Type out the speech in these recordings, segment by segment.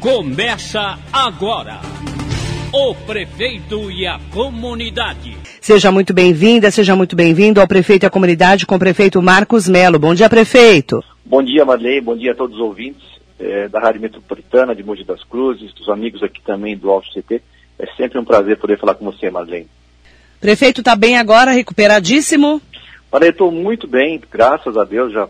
Começa agora. O prefeito e a comunidade. Seja muito bem-vinda, seja muito bem-vindo ao prefeito e a comunidade com o prefeito Marcos Melo. Bom dia, prefeito. Bom dia, Marley. Bom dia a todos os ouvintes é, da Rádio Metropolitana de Mogi das Cruzes, dos amigos aqui também do Alto CT. É sempre um prazer poder falar com você, Marlene. Prefeito está bem agora, recuperadíssimo? Olha, estou muito bem, graças a Deus, já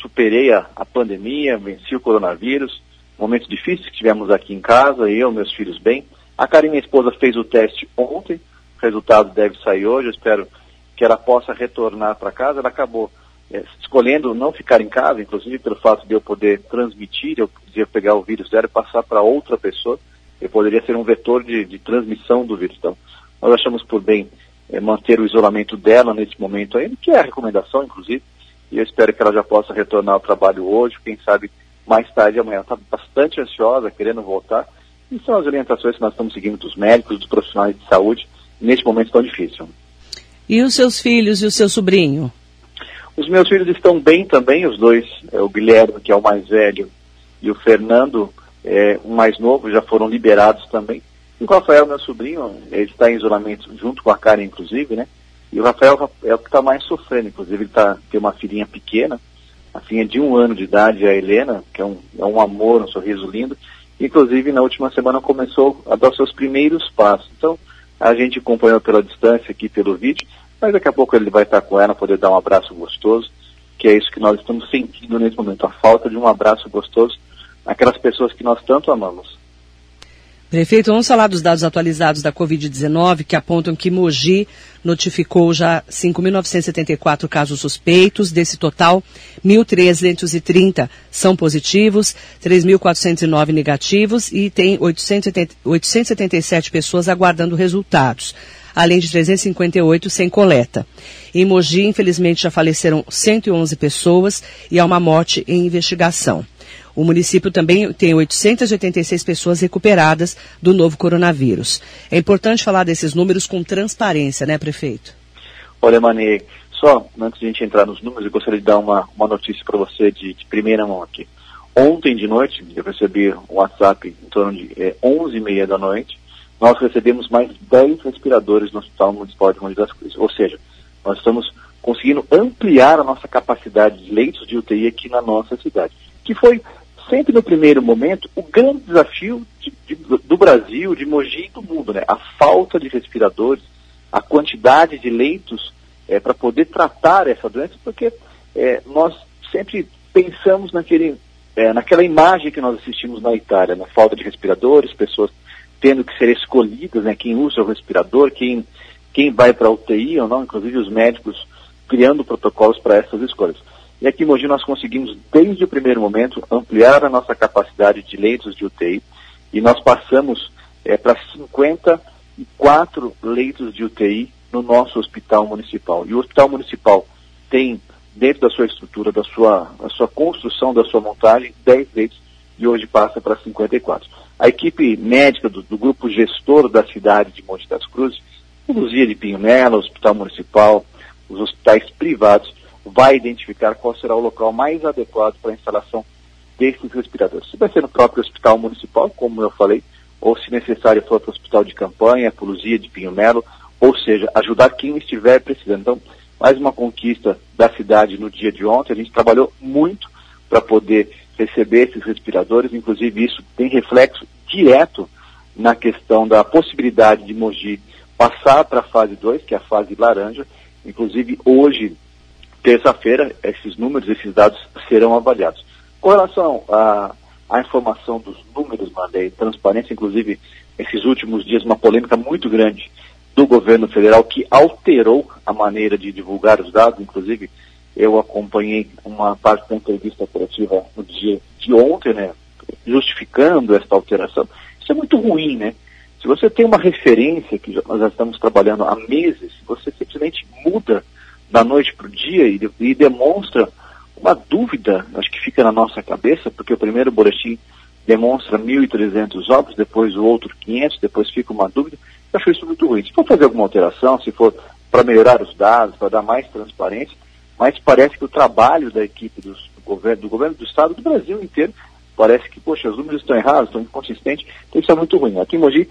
superei a, a pandemia, venci o coronavírus, momentos difíceis que tivemos aqui em casa, eu, meus filhos bem. A Karen, minha esposa, fez o teste ontem, o resultado deve sair hoje, eu espero que ela possa retornar para casa. Ela acabou é, escolhendo não ficar em casa, inclusive pelo fato de eu poder transmitir, eu podia pegar o vírus dela e passar para outra pessoa, eu poderia ser um vetor de, de, transmissão do vírus. Então, nós achamos por bem é, manter o isolamento dela nesse momento ainda, que é a recomendação, inclusive, e eu espero que ela já possa retornar ao trabalho hoje, quem sabe mais tarde amanhã. Ela está bastante ansiosa, querendo voltar, e são as orientações que nós estamos seguindo dos médicos, dos profissionais de saúde, neste momento tão difícil. E os seus filhos e o seu sobrinho? Os meus filhos estão bem também, os dois, é, o Guilherme, que é o mais velho, e o Fernando, é, o mais novo, já foram liberados também. E o Rafael, meu sobrinho, ele está em isolamento junto com a Karen, inclusive, né? E o Rafael é o que está mais sofrendo, inclusive ele tá, tem uma filhinha pequena, a filhinha de um ano de idade, a Helena, que é um, é um amor, um sorriso lindo. Inclusive, na última semana começou a dar seus primeiros passos. Então, a gente acompanhou pela distância aqui, pelo vídeo, mas daqui a pouco ele vai estar com ela, poder dar um abraço gostoso, que é isso que nós estamos sentindo nesse momento, a falta de um abraço gostoso naquelas pessoas que nós tanto amamos. Prefeito, vamos falar dos dados atualizados da Covid-19 que apontam que Mogi notificou já 5.974 casos suspeitos. Desse total, 1.330 são positivos, 3.409 negativos e tem 877 pessoas aguardando resultados, além de 358 sem coleta. Em Mogi, infelizmente, já faleceram 111 pessoas e há uma morte em investigação. O município também tem 886 pessoas recuperadas do novo coronavírus. É importante falar desses números com transparência, né, prefeito? Olha, Mane, só antes de a gente entrar nos números, eu gostaria de dar uma, uma notícia para você de, de, primeira mão aqui. Ontem de noite, eu recebi um WhatsApp em torno de é, 11h30 da noite, nós recebemos mais 10 respiradores no Hospital Municipal de Monte das Cruzes. Ou seja, nós estamos conseguindo ampliar a nossa capacidade de leitos de UTI aqui na nossa cidade, que foi sempre no primeiro momento, o grande desafio de, de, do Brasil, de Mogi e do mundo, né? A falta de respiradores, a quantidade de leitos é, para poder tratar essa doença, porque é, nós sempre pensamos naquele, é, naquela imagem que nós assistimos na Itália, na falta de respiradores, pessoas tendo que ser escolhidas, né? Quem usa o respirador, quem, quem vai para a UTI ou não, inclusive os médicos criando protocolos para essas escolhas. E aqui em Mogi nós conseguimos, desde o primeiro momento, ampliar a nossa capacidade de leitos de UTI e nós passamos é, para 54 leitos de UTI no nosso hospital municipal. E o hospital municipal tem, dentro da sua estrutura, da sua, da sua construção, da sua montagem, 10 leitos e hoje passa para 54. A equipe médica do, do, grupo gestor da cidade de Monte das Cruzes, Luzia de Pinho Melo, o Hospital Municipal, os hospitais privados, vai identificar qual será o local mais adequado para a instalação desses respiradores. Se vai ser no próprio hospital municipal, como eu falei, ou se necessário for para o hospital de campanha, por Luzia de Pinho Melo, ou seja, ajudar quem estiver precisando. Então, mais uma conquista da cidade no dia de ontem. A gente trabalhou muito para poder receber esses respiradores, inclusive isso tem reflexo direto na questão da possibilidade de Mogi passar para a fase 2, que é a fase laranja. Inclusive, hoje terça-feira, esses números, esses dados serão avaliados. Com relação à, informação dos números, mandei transparência, inclusive, esses últimos dias, uma polêmica muito grande do governo federal que alterou a maneira de divulgar os dados, inclusive eu acompanhei uma parte da entrevista coletiva no dia de ontem, né, justificando essa alteração. Isso é muito ruim, né? Se você tem uma referência que nós já estamos trabalhando há meses, você simplesmente muda da noite para o dia e, e, demonstra uma dúvida, acho que fica na nossa cabeça, porque o primeiro boletim demonstra 1.300 óbitos, depois o outro 500, depois fica uma dúvida. Eu acho isso muito ruim. Se for fazer alguma alteração, se for para melhorar os dados, para dar mais transparência, mas parece que o trabalho da equipe dos, do, governo, do governo do Estado, do Brasil inteiro, parece que, poxa, os números estão errados, estão inconsistentes, então isso é muito ruim. Aqui em Mogi,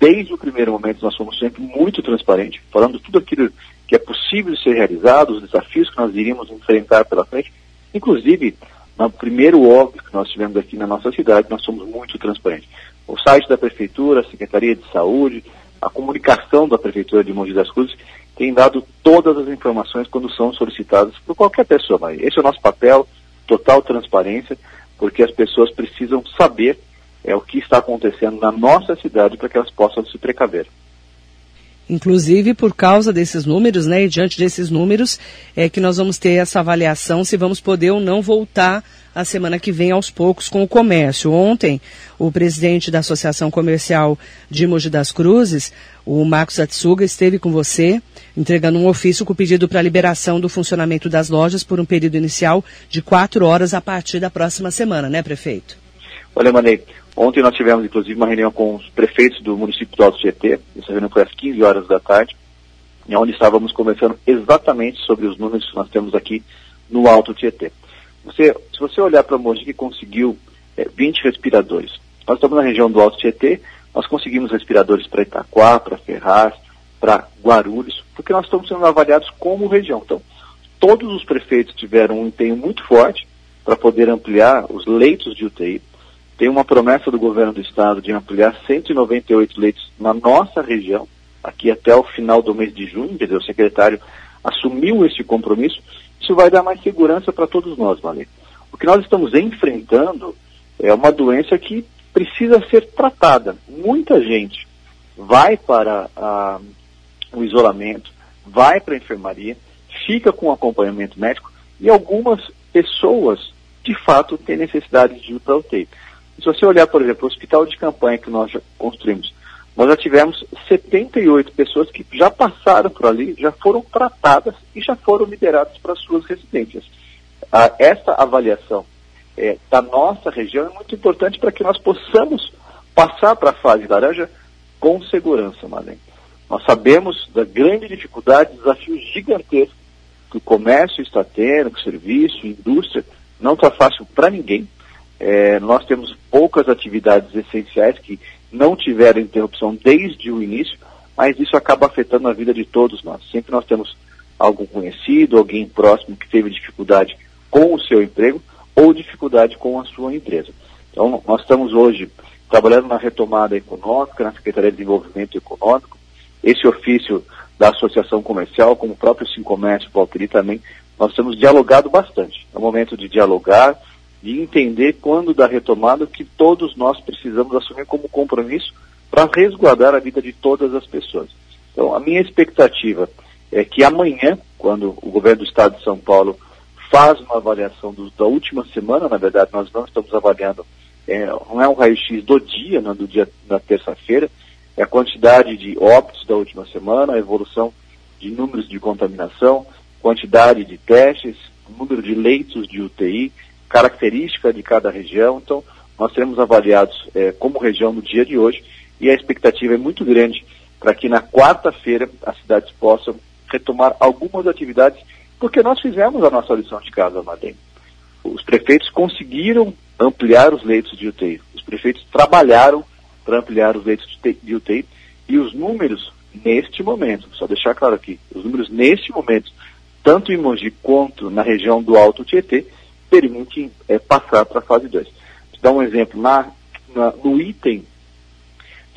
desde o primeiro momento, nós fomos sempre muito transparentes, falando tudo aquilo que é possível de ser realizado, os desafios que nós iríamos enfrentar pela frente, inclusive no primeiro óbvio que nós tivemos aqui na nossa cidade, nós somos muito transparentes. O site da Prefeitura, a Secretaria de Saúde, a comunicação da Prefeitura de Mogi das Cruzes tem dado todas as informações quando são solicitadas por qualquer pessoa. Mas esse é o nosso papel, total transparência, porque as pessoas precisam saber é, o que está acontecendo na nossa cidade para que elas possam se precaver. Inclusive, por causa desses números, né, e diante desses números, é que nós vamos ter essa avaliação se vamos poder ou não voltar a semana que vem aos poucos com o comércio. Ontem, o presidente da Associação Comercial de Mogi das Cruzes, o Marcos Atsuga, esteve com você, entregando um ofício com o pedido para liberação do funcionamento das lojas por um período inicial de quatro horas a partir da próxima semana, né, prefeito? Olha, Manei, ontem nós tivemos, inclusive, uma reunião com os prefeitos do município do Alto Tietê, essa reunião foi às 15 horas da tarde, onde estávamos conversando exatamente sobre os números que nós temos aqui no Alto Tietê. Você, se você olhar para Mogi, que conseguiu é, 20 respiradores. Nós estamos na região do Alto Tietê, nós conseguimos respiradores para Itaquá, para Ferraz, para Guarulhos, porque nós estamos sendo avaliados como região. Então, todos os prefeitos tiveram um empenho muito forte para poder ampliar os leitos de UTI. Tem uma promessa do governo do estado de ampliar 198 leitos na nossa região, aqui até o final do mês de junho, quer dizer, o secretário assumiu esse compromisso isso vai dar mais segurança para todos nós, Valê. O que nós estamos enfrentando é uma doença que precisa ser tratada. Muita gente vai para a, o isolamento, vai para a enfermaria, fica com acompanhamento médico e algumas pessoas, de fato, têm necessidade de ir para o UTI. Se você olhar, por exemplo, o hospital de campanha que nós construímos, nós já tivemos 78 pessoas que já passaram por ali, já foram tratadas e já foram liberadas para suas residências. Ah, essa avaliação é, da nossa região é muito importante para que nós possamos passar para a fase laranja com segurança, Marlene. Nós sabemos da grande dificuldade, desafio gigantesco que o comércio está tendo, que o serviço, a indústria, não está fácil para ninguém. É, nós temos poucas atividades essenciais que não tiveram interrupção desde o início, mas isso acaba afetando a vida de todos nós. Sempre nós temos algum conhecido, alguém próximo que teve dificuldade com o seu emprego ou dificuldade com a sua empresa. Então, nós estamos hoje trabalhando na retomada econômica, na Secretaria de Desenvolvimento Econômico. Esse ofício da Associação Comercial, como o próprio Sincomércio Valquiri também, nós temos dialogado bastante. É o momento de dialogar, de entender quando da retomada que todos nós precisamos assumir como compromisso para resguardar a vida de todas as pessoas. Então, a minha expectativa é que amanhã, quando o governo do Estado de São Paulo faz uma avaliação do, da última semana, na verdade, nós não estamos avaliando, é, não é um raio-x do dia, não, do dia da terça-feira, é a quantidade de óbitos da última semana, a evolução de números de contaminação, quantidade de testes, número de leitos de UTI, característica de cada região. Então, nós seremos avaliados é, como região no dia de hoje e a expectativa é muito grande para que na quarta-feira as cidades possam retomar algumas atividades, porque nós fizemos a nossa lição de casa, Madem. Os prefeitos conseguiram ampliar os leitos de UTI. Os prefeitos trabalharam para ampliar os leitos de UTI e os números neste momento, só deixar claro aqui, os números neste momento, tanto em Mogi quanto na região do Alto Tietê, permite é, passar para a fase 2. Vou dar um exemplo, na, na, no item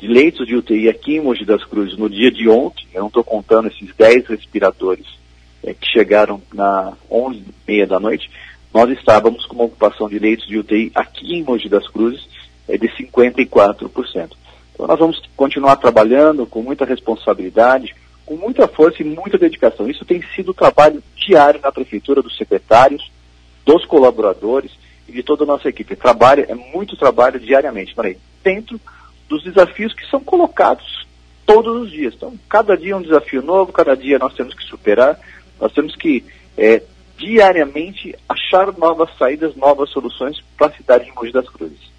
de leitos de UTI aqui em Mogi das Cruzes, no dia de ontem, eu não estou contando esses 10 respiradores é, que chegaram na 11 e meia da noite, nós estávamos com uma ocupação de leitos de UTI aqui em Mogi das Cruzes é, de 54%. Então nós vamos continuar trabalhando com muita responsabilidade, com muita força e muita dedicação. Isso tem sido trabalho diário na prefeitura dos secretários, dos colaboradores e de toda a nossa equipe. Trabalha, é muito trabalho diariamente, falei, dentro dos desafios que são colocados todos os dias. Então, cada dia é um desafio novo, cada dia nós temos que superar, nós temos que é, diariamente achar novas saídas, novas soluções para a cidade de Mogi das Cruzes.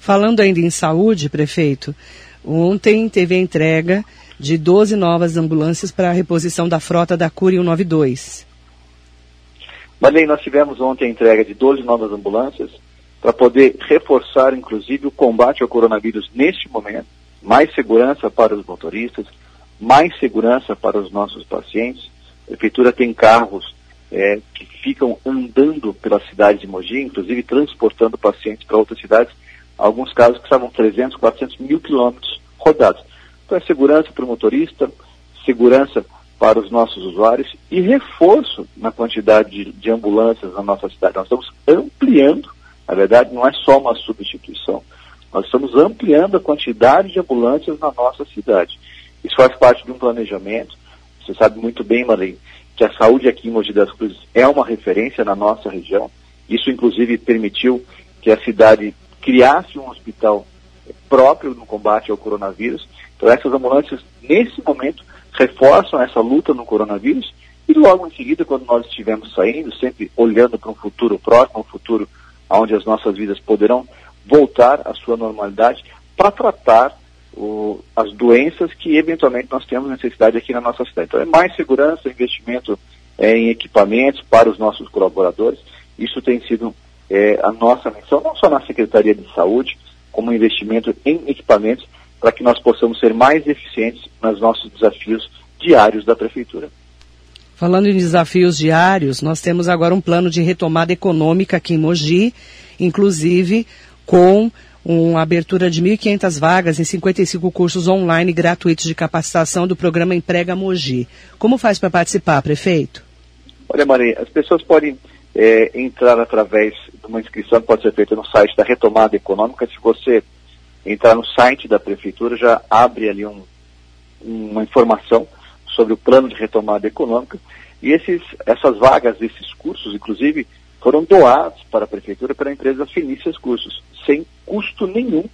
Falando ainda em saúde, prefeito, ontem teve a entrega de 12 novas ambulâncias para a reposição da frota da Cure 192. Marlene, nós tivemos ontem a entrega de 12 novas ambulâncias para poder reforçar, inclusive, o combate ao coronavírus neste momento, mais segurança para os motoristas, mais segurança para os nossos pacientes. A prefeitura tem carros é, que ficam andando pela cidade de Mogi, inclusive transportando pacientes para outras cidades, alguns casos que estavam 300, 400 mil quilômetros rodados. Então é segurança para o motorista, segurança para os nossos usuários e reforço na quantidade de, de ambulâncias na nossa cidade. Nós estamos ampliando, na verdade não é só uma substituição, nós estamos ampliando a quantidade de ambulâncias na nossa cidade. Isso faz parte de um planejamento. Você sabe muito bem, Marlene, que a saúde aqui em Mogi das Cruzes é uma referência na nossa região. Isso, inclusive, permitiu que a cidade criasse um hospital próprio no combate ao coronavírus. Então, essas ambulâncias, nesse momento, reforçam essa luta no coronavírus e logo em seguida, quando nós estivermos saindo, sempre olhando para um futuro próximo, um futuro onde as nossas vidas poderão voltar à sua normalidade, para tratar o, as doenças que eventualmente nós temos necessidade aqui na nossa cidade. Então é mais segurança, investimento é, em equipamentos para os nossos colaboradores. Isso tem sido é, a nossa missão, não só na Secretaria de Saúde, como investimento em equipamentos para que nós possamos ser mais eficientes nos nossos desafios diários da Prefeitura. Falando em desafios diários, nós temos agora um plano de retomada econômica aqui em Mogi, inclusive com uma abertura de 1.500 vagas em 55 cursos online gratuitos de capacitação do programa Emprega Mogi. Como faz para participar, prefeito? Olha, Maria, as pessoas podem é, entrar através de uma inscrição que pode ser feita no site da Retomada Econômica. Se você entrar no site da prefeitura, já abre ali um, uma informação sobre o plano de retomada econômica. E esses, essas vagas, esses cursos, inclusive, foram doados para a prefeitura pela empresa Fenícias Cursos, sem custo nenhum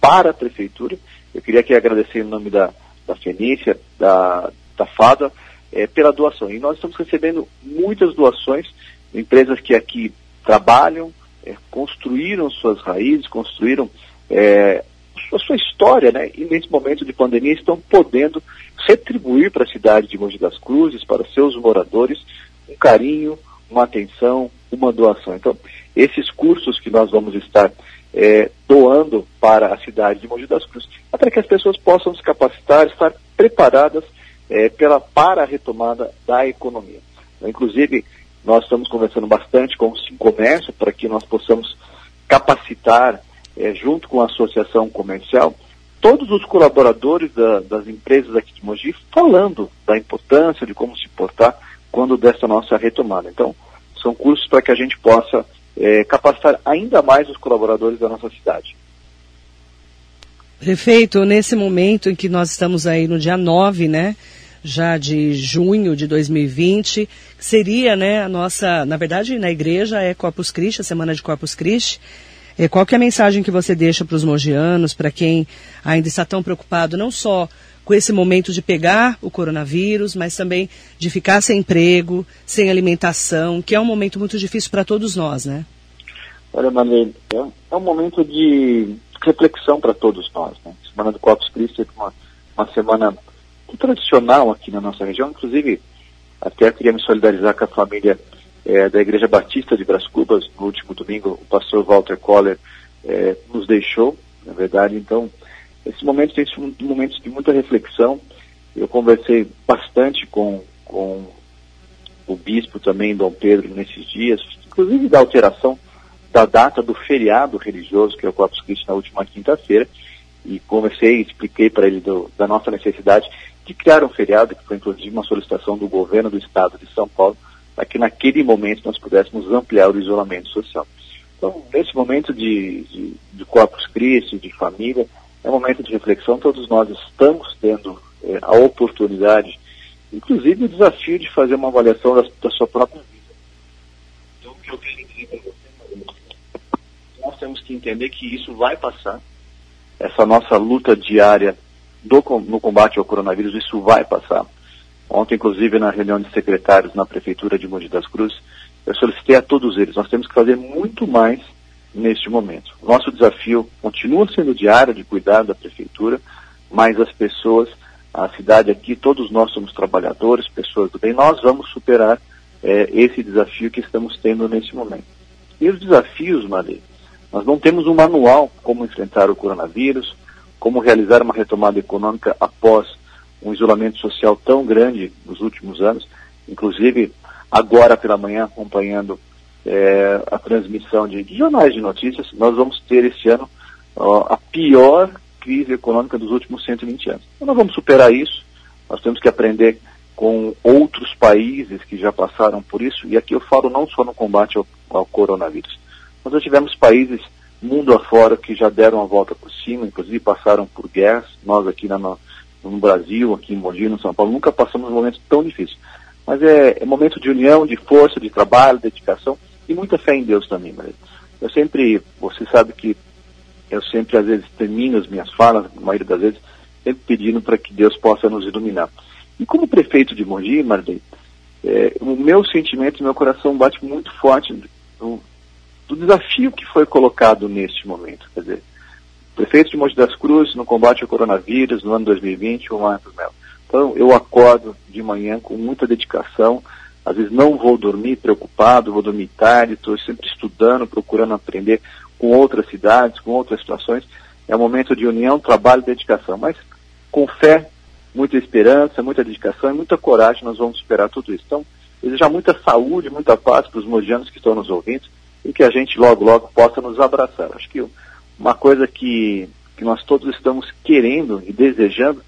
para a prefeitura. Eu queria aqui agradecer em nome da, da Fenícia, da, da FADA, é, pela doação. E nós estamos recebendo muitas doações, empresas que aqui trabalham, é, construíram suas raízes, construíram é, a sua história, né? E nesse momento de pandemia estão podendo retribuir para a cidade de Mogi das Cruzes, para seus moradores, um carinho, uma atenção, uma doação. Então, esses cursos que nós vamos estar é, doando para a cidade de Mogi das Cruzes, é para que as pessoas possam se capacitar, estar preparadas é, pela, para a retomada da economia. Então, inclusive, nós estamos conversando bastante com o Comércio para que nós possamos capacitar, é, junto com a associação comercial, todos os colaboradores da, das empresas aqui de Mogi, falando da importância de como se portar quando dessa nossa retomada. Então, são cursos para que a gente possa é, capacitar ainda mais os colaboradores da nossa cidade. Prefeito, nesse momento em que nós estamos aí no dia 9, né? Já de junho de 2020, seria, né, a nossa, na verdade, na igreja é Corpus Christi, a semana de Corpus Christi. É, qual que é a mensagem que você deixa para os mogianos, para quem ainda está tão preocupado, não só com esse momento de pegar o coronavírus, mas também de ficar sem emprego, sem alimentação, que é um momento muito difícil para todos nós, né? Olha, Marlene, é, é um momento de reflexão para todos nós. Né? Semana do Corpus Christi é uma, uma semana tradicional aqui na nossa região, inclusive até queria me solidarizar com a família é, da Igreja Batista de Bras Cubas, no último domingo, o pastor Walter Coller é, nos deixou, na verdade, então esse momento tem sido um momento de muita reflexão. Eu conversei bastante com, com o bispo também, Dom Pedro, nesses dias, inclusive da alteração da data do feriado religioso, que é o Corpus Christi, na última quinta-feira, e conversei e expliquei para ele do, da nossa necessidade de criar um feriado, que foi inclusive uma solicitação do governo do estado de São Paulo, para que naquele momento nós pudéssemos ampliar o isolamento social. Então, nesse momento de, de, de Corpus Christi, de família, é um momento de reflexão, todos nós estamos tendo é, a oportunidade, inclusive o desafio de fazer uma avaliação da, da sua própria vida. Então, o que eu quero dizer para você, nós temos que entender que isso vai passar, essa nossa luta diária do, no combate ao coronavírus, isso vai passar. Ontem, inclusive, na reunião de secretários na Prefeitura de Mogi das Cruzes, eu solicitei a todos eles, nós temos que fazer muito mais neste momento. Nosso desafio continua sendo diário de cuidar da prefeitura, mas as pessoas, a cidade aqui, todos nós somos trabalhadores, pessoas do bem, nós vamos superar é, esse desafio que estamos tendo neste momento. E os desafios, Maria, Nós não temos um manual como enfrentar o coronavírus, como realizar uma retomada econômica após um isolamento social tão grande nos últimos anos. Inclusive, agora pela manhã, acompanhando é, a transmissão de, jornais de notícias, nós vamos ter esse ano ó, a pior crise econômica dos últimos 120 anos. Então, nós vamos superar isso, nós temos que aprender com outros países que já passaram por isso, e aqui eu falo não só no combate ao, ao coronavírus, mas nós tivemos países mundo afora que já deram a volta por cima, inclusive passaram por guerras, nós aqui na, no, no Brasil, aqui em Mogi, no São Paulo, nunca passamos um momento tão difícil. Mas é, é momento de união, de força, de trabalho, dedicação e muita fé em Deus também, Maria. Eu sempre, você sabe que eu sempre às vezes termino as minhas falas, na maioria das vezes, sempre pedindo para que Deus possa nos iluminar. E como prefeito de Mogi, Marley, é, o meu sentimento, meu coração bate muito forte do, do, desafio que foi colocado neste momento. Quer dizer, prefeito de Mogi das Cruzes no combate ao coronavírus no ano 2020, o Marcos Melo. Então, eu acordo de manhã com muita dedicação, às vezes não vou dormir preocupado, vou dormir tarde, estou sempre estudando, procurando aprender com outras cidades, com outras situações. É um momento de união, trabalho e dedicação, mas com fé, muita esperança, muita dedicação e muita coragem nós vamos superar tudo isso. Então, desejar muita saúde, muita paz para os mogianos que estão nos ouvindo e que a gente logo, logo possa nos abraçar. Acho que uma coisa que, que nós todos estamos querendo e desejando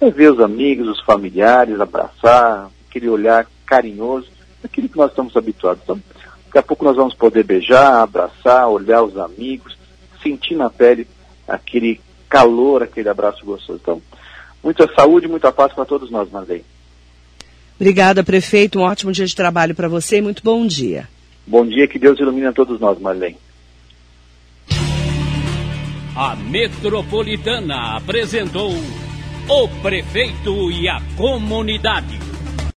é ver os amigos, os familiares, abraçar, aquele olhar carinhoso, aquilo que nós estamos habituados. Então, daqui a pouco nós vamos poder beijar, abraçar, olhar os amigos, sentir na pele aquele calor, aquele abraço gostoso. Então, muita saúde, muita paz para todos nós, Marlene. Obrigada, prefeito. Um ótimo dia de trabalho para você e muito bom dia. Bom dia, que Deus ilumine a todos nós, Marlene. A Metropolitana apresentou o prefeito e a comunidade.